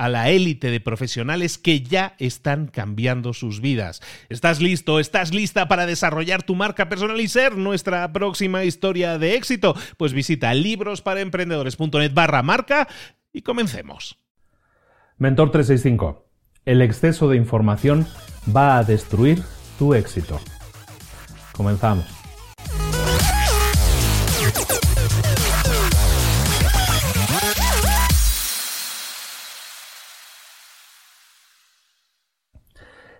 a la élite de profesionales que ya están cambiando sus vidas. ¿Estás listo? ¿Estás lista para desarrollar tu marca personal y ser nuestra próxima historia de éxito? Pues visita librosparaemprendedores.net barra marca y comencemos. Mentor 365. El exceso de información va a destruir tu éxito. Comenzamos.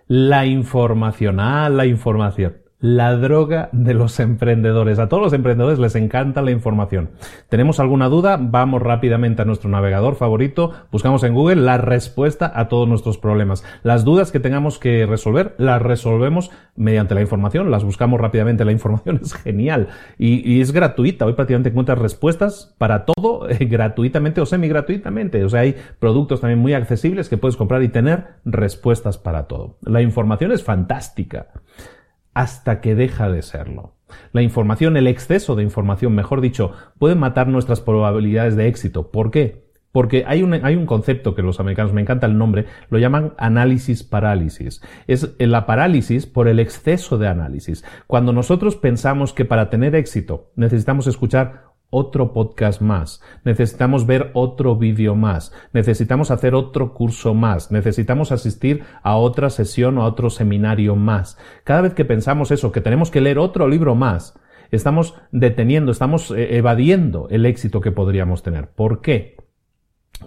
La información, ah, la información la droga de los emprendedores. A todos los emprendedores les encanta la información. ¿Tenemos alguna duda? Vamos rápidamente a nuestro navegador favorito, buscamos en Google la respuesta a todos nuestros problemas. Las dudas que tengamos que resolver, las resolvemos mediante la información, las buscamos rápidamente. La información es genial y, es gratuita. Hoy prácticamente encuentras respuestas para todo eh, gratuitamente o semi gratuitamente. O sea, hay productos también muy accesibles que puedes comprar y tener respuestas para todo. La información es fantástica hasta que deja de serlo. La información, el exceso de información, mejor dicho, puede matar nuestras probabilidades de éxito. ¿Por qué? Porque hay un, hay un concepto que los americanos, me encanta el nombre, lo llaman análisis parálisis. Es la parálisis por el exceso de análisis. Cuando nosotros pensamos que para tener éxito necesitamos escuchar otro podcast más, necesitamos ver otro vídeo más, necesitamos hacer otro curso más, necesitamos asistir a otra sesión o a otro seminario más. Cada vez que pensamos eso, que tenemos que leer otro libro más, estamos deteniendo, estamos eh, evadiendo el éxito que podríamos tener. ¿Por qué?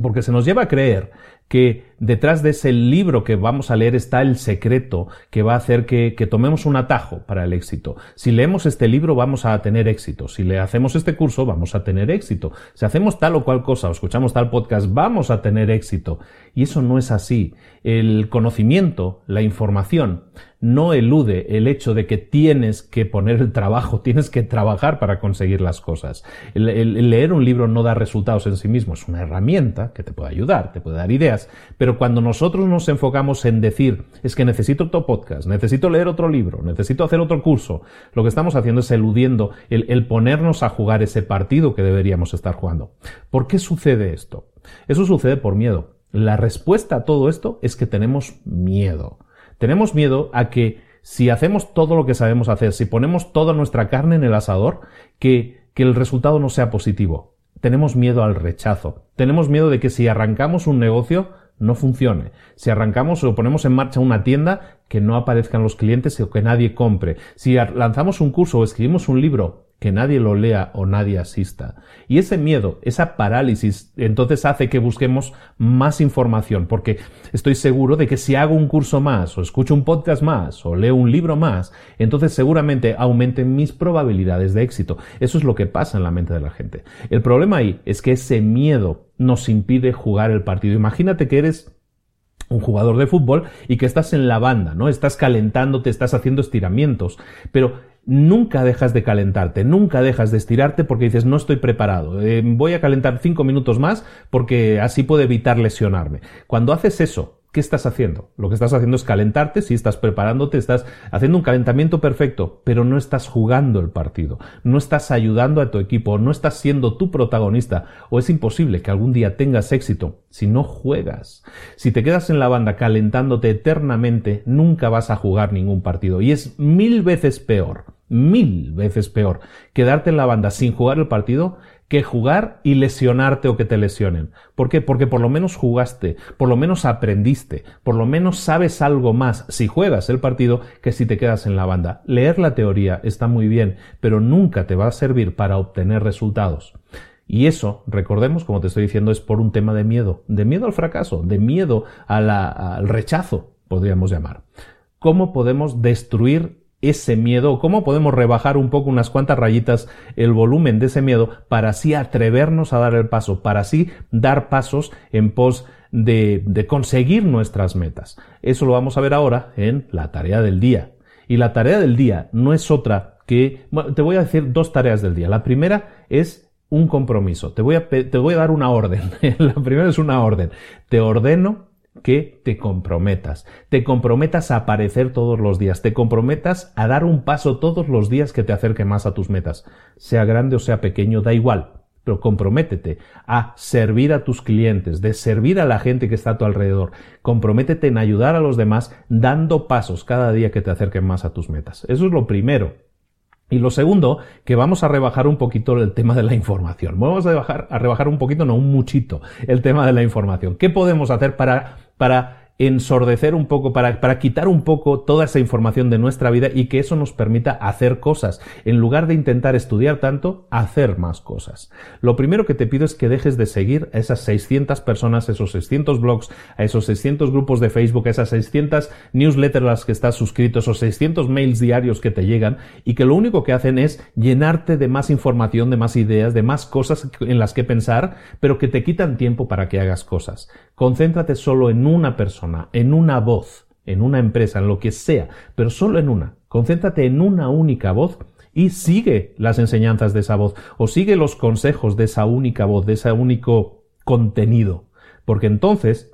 Porque se nos lleva a creer que detrás de ese libro que vamos a leer está el secreto que va a hacer que, tomemos un atajo para el éxito. Si leemos este libro vamos a tener éxito. Si le hacemos este curso vamos a tener éxito. Si hacemos tal o cual cosa o escuchamos tal podcast vamos a tener éxito. Y eso no es así. El conocimiento, la información, no elude el hecho de que tienes que poner el trabajo, tienes que trabajar para conseguir las cosas. El, leer un libro no da resultados en sí mismo, es una herramienta que te puede ayudar, te puede dar ideas, cuando nosotros nos enfocamos en decir, es que necesito otro podcast, necesito leer otro libro, necesito hacer otro curso, lo que estamos haciendo es eludiendo el, ponernos a jugar ese partido que deberíamos estar jugando. ¿Por qué sucede esto? Eso sucede por miedo. La respuesta a todo esto es que tenemos miedo. Tenemos miedo a que si hacemos todo lo que sabemos hacer, si ponemos toda nuestra carne en el asador, que el resultado no sea positivo. Tenemos miedo al rechazo. Tenemos miedo de que si arrancamos un negocio no funcione. Si arrancamos o ponemos en marcha una tienda, que no aparezcan los clientes o que nadie compre. Si lanzamos un curso o escribimos un libro que nadie lo lea o nadie asista. Y ese miedo, esa parálisis, entonces hace que busquemos más información, porque estoy seguro de que si hago un curso más, o escucho un podcast más, o leo un libro más, entonces seguramente aumenten mis probabilidades de éxito. Eso es lo que pasa en la mente de la gente. El problema ahí es que ese miedo nos impide jugar el partido. Imagínate que eres un jugador de fútbol y que estás en la banda, ¿no? Estás calentándote, estás haciendo estiramientos, pero nunca dejas de calentarte, nunca dejas de estirarte porque dices no estoy preparado, eh, voy a calentar cinco minutos más porque así puedo evitar lesionarme. Cuando haces eso, ¿Qué estás haciendo? Lo que estás haciendo es calentarte, si estás preparándote, estás haciendo un calentamiento perfecto, pero no estás jugando el partido, no estás ayudando a tu equipo, no estás siendo tu protagonista, o es imposible que algún día tengas éxito si no juegas. Si te quedas en la banda calentándote eternamente, nunca vas a jugar ningún partido, y es mil veces peor, mil veces peor quedarte en la banda sin jugar el partido que jugar y lesionarte o que te lesionen. ¿Por qué? Porque por lo menos jugaste, por lo menos aprendiste, por lo menos sabes algo más si juegas el partido que si te quedas en la banda. Leer la teoría está muy bien, pero nunca te va a servir para obtener resultados. Y eso, recordemos, como te estoy diciendo, es por un tema de miedo, de miedo al fracaso, de miedo al rechazo, podríamos llamar. ¿Cómo podemos destruir ese miedo, cómo podemos rebajar un poco unas cuantas rayitas el volumen de ese miedo para así atrevernos a dar el paso, para así dar pasos en pos de, de conseguir nuestras metas. Eso lo vamos a ver ahora en la tarea del día. Y la tarea del día no es otra que, bueno, te voy a decir dos tareas del día. La primera es un compromiso. Te voy a, te voy a dar una orden. la primera es una orden. Te ordeno que te comprometas, te comprometas a aparecer todos los días, te comprometas a dar un paso todos los días que te acerque más a tus metas, sea grande o sea pequeño, da igual, pero comprométete a servir a tus clientes, de servir a la gente que está a tu alrededor, comprométete en ayudar a los demás dando pasos cada día que te acerquen más a tus metas. Eso es lo primero. Y lo segundo, que vamos a rebajar un poquito el tema de la información. Vamos a rebajar, un poquito, no un muchito, el tema de la información. ¿Qué podemos hacer para para ensordecer un poco, para, para, quitar un poco toda esa información de nuestra vida y que eso nos permita hacer cosas. En lugar de intentar estudiar tanto, hacer más cosas. Lo primero que te pido es que dejes de seguir a esas 600 personas, esos 600 blogs, a esos 600 grupos de Facebook, a esas 600 newsletters a las que estás suscrito, esos 600 mails diarios que te llegan y que lo único que hacen es llenarte de más información, de más ideas, de más cosas en las que pensar, pero que te quitan tiempo para que hagas cosas. Concéntrate solo en una persona, en una voz, en una empresa, en lo que sea, pero solo en una. Concéntrate en una única voz y sigue las enseñanzas de esa voz o sigue los consejos de esa única voz, de ese único contenido. Porque entonces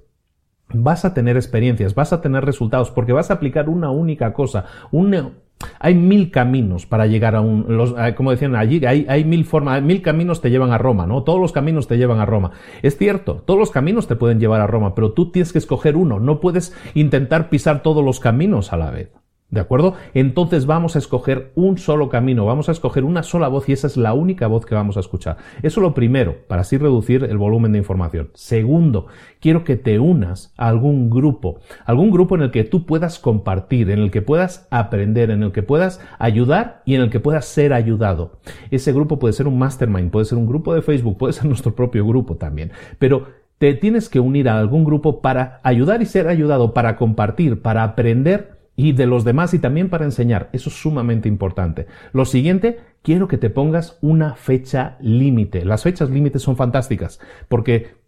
vas a tener experiencias, vas a tener resultados, porque vas a aplicar una única cosa, un, hay mil caminos para llegar a un, los, como decían allí, hay, hay mil formas, mil caminos te llevan a Roma, ¿no? Todos los caminos te llevan a Roma. Es cierto, todos los caminos te pueden llevar a Roma, pero tú tienes que escoger uno, no puedes intentar pisar todos los caminos a la vez. ¿De acuerdo? Entonces vamos a escoger un solo camino, vamos a escoger una sola voz y esa es la única voz que vamos a escuchar. Eso es lo primero, para así reducir el volumen de información. Segundo, quiero que te unas a algún grupo, algún grupo en el que tú puedas compartir, en el que puedas aprender, en el que puedas ayudar y en el que puedas ser ayudado. Ese grupo puede ser un mastermind, puede ser un grupo de Facebook, puede ser nuestro propio grupo también. Pero te tienes que unir a algún grupo para ayudar y ser ayudado, para compartir, para aprender y de los demás y también para enseñar. Eso es sumamente importante. Lo siguiente, quiero que te pongas una fecha límite. Las fechas límites son fantásticas porque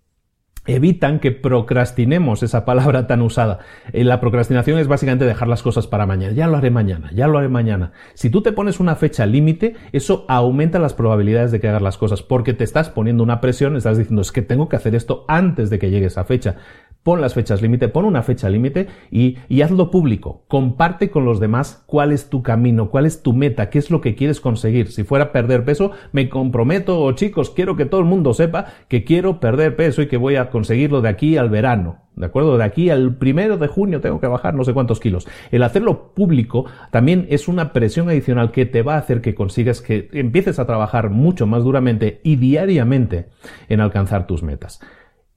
evitan que procrastinemos esa palabra tan usada. Eh, la procrastinación es básicamente dejar las cosas para mañana. Ya lo haré mañana, ya lo haré mañana. Si tú te pones una fecha límite, eso aumenta las probabilidades de que hagas las cosas porque te estás poniendo una presión, estás diciendo es que tengo que hacer esto antes de que llegue esa fecha. Pon las fechas límite, pon una fecha límite y, hazlo público. Comparte con los demás cuál es tu camino, cuál es tu meta, qué es lo que quieres conseguir. Si fuera perder peso, me comprometo, o chicos, quiero que todo el mundo sepa que quiero perder peso y que voy a conseguirlo de aquí al verano. ¿De acuerdo? De aquí al primero de junio tengo que bajar no sé cuántos kilos. El hacerlo público también es una presión adicional que te va a hacer que consigas que empieces a trabajar mucho más duramente y diariamente en alcanzar tus metas.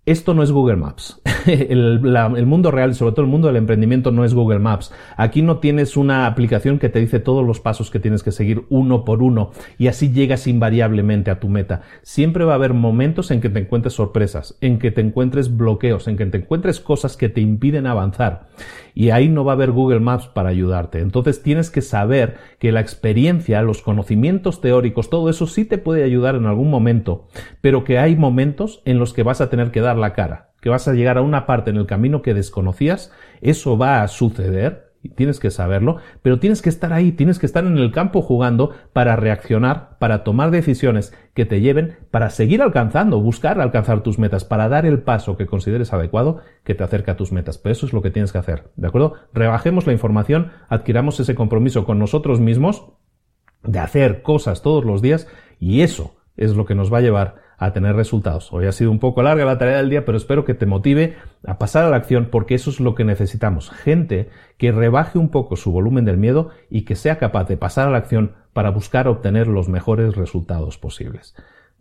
Esto no es Google Maps. El, mundo real sobre todo el mundo del emprendimiento no es Google Maps. Aquí no tienes una aplicación que te dice todos los pasos que tienes que seguir uno por uno y así llegas invariablemente a tu meta. Siempre va a haber momentos en que te encuentres sorpresas, en que te encuentres bloqueos, en que te encuentres cosas que te impiden avanzar y ahí no va a haber Google Maps para ayudarte. Entonces tienes que saber que la experiencia, los conocimientos teóricos, todo eso sí te puede ayudar en algún momento, pero que hay momentos en los que vas a tener que dar la cara, que vas a llegar a una parte en el camino que desconocías, eso va a suceder tienes que saberlo, pero tienes que estar ahí, tienes que estar en el campo jugando para reaccionar, para tomar decisiones que te lleven, para seguir alcanzando, buscar alcanzar tus metas, para dar el paso que consideres adecuado que te acerca a tus metas. Pero eso es lo que tienes que hacer, ¿de acuerdo? Rebajemos la información, adquiramos ese compromiso con nosotros mismos de hacer cosas todos los días y eso es lo que nos va a llevar a tener resultados. Hoy ha sido un poco larga la tarea del día, pero espero que te motive a pasar a la acción porque eso es lo que necesitamos. Gente que rebaje un poco su volumen del miedo y que sea capaz de pasar a la acción para buscar obtener los mejores resultados posibles.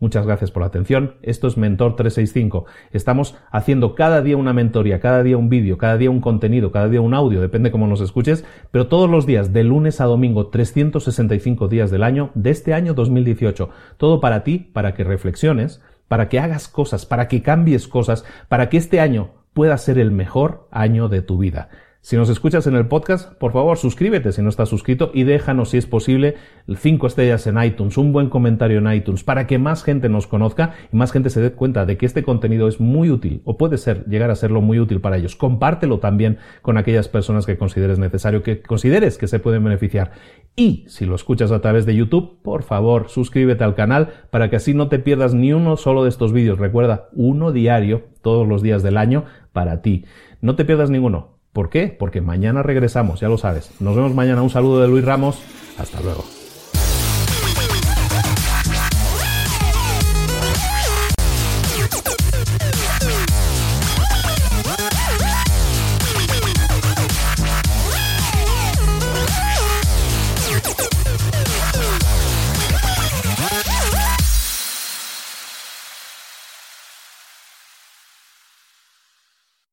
Muchas gracias por la atención. Esto es Mentor 365. Estamos haciendo cada día una mentoría, cada día un vídeo, cada día un contenido, cada día un audio, depende cómo nos escuches, pero todos los días, de lunes a domingo, 365 días del año, de este año 2018. Todo para ti, para que reflexiones, para que hagas cosas, para que cambies cosas, para que este año pueda ser el mejor año de tu vida. Si nos escuchas en el podcast, por favor suscríbete si no estás suscrito y déjanos, si es posible, cinco estrellas en iTunes, un buen comentario en iTunes, para que más gente nos conozca y más gente se dé cuenta de que este contenido es muy útil o puede ser, llegar a serlo muy útil para ellos. Compártelo también con aquellas personas que consideres necesario, que consideres que se pueden beneficiar. Y si lo escuchas a través de YouTube, por favor, suscríbete al canal para que así no te pierdas ni uno solo de estos vídeos. Recuerda, uno diario, todos los días del año, para ti. No te pierdas ninguno. ¿Por qué? Porque mañana regresamos, ya lo sabes. Nos vemos mañana. Un saludo de Luis Ramos. Hasta luego.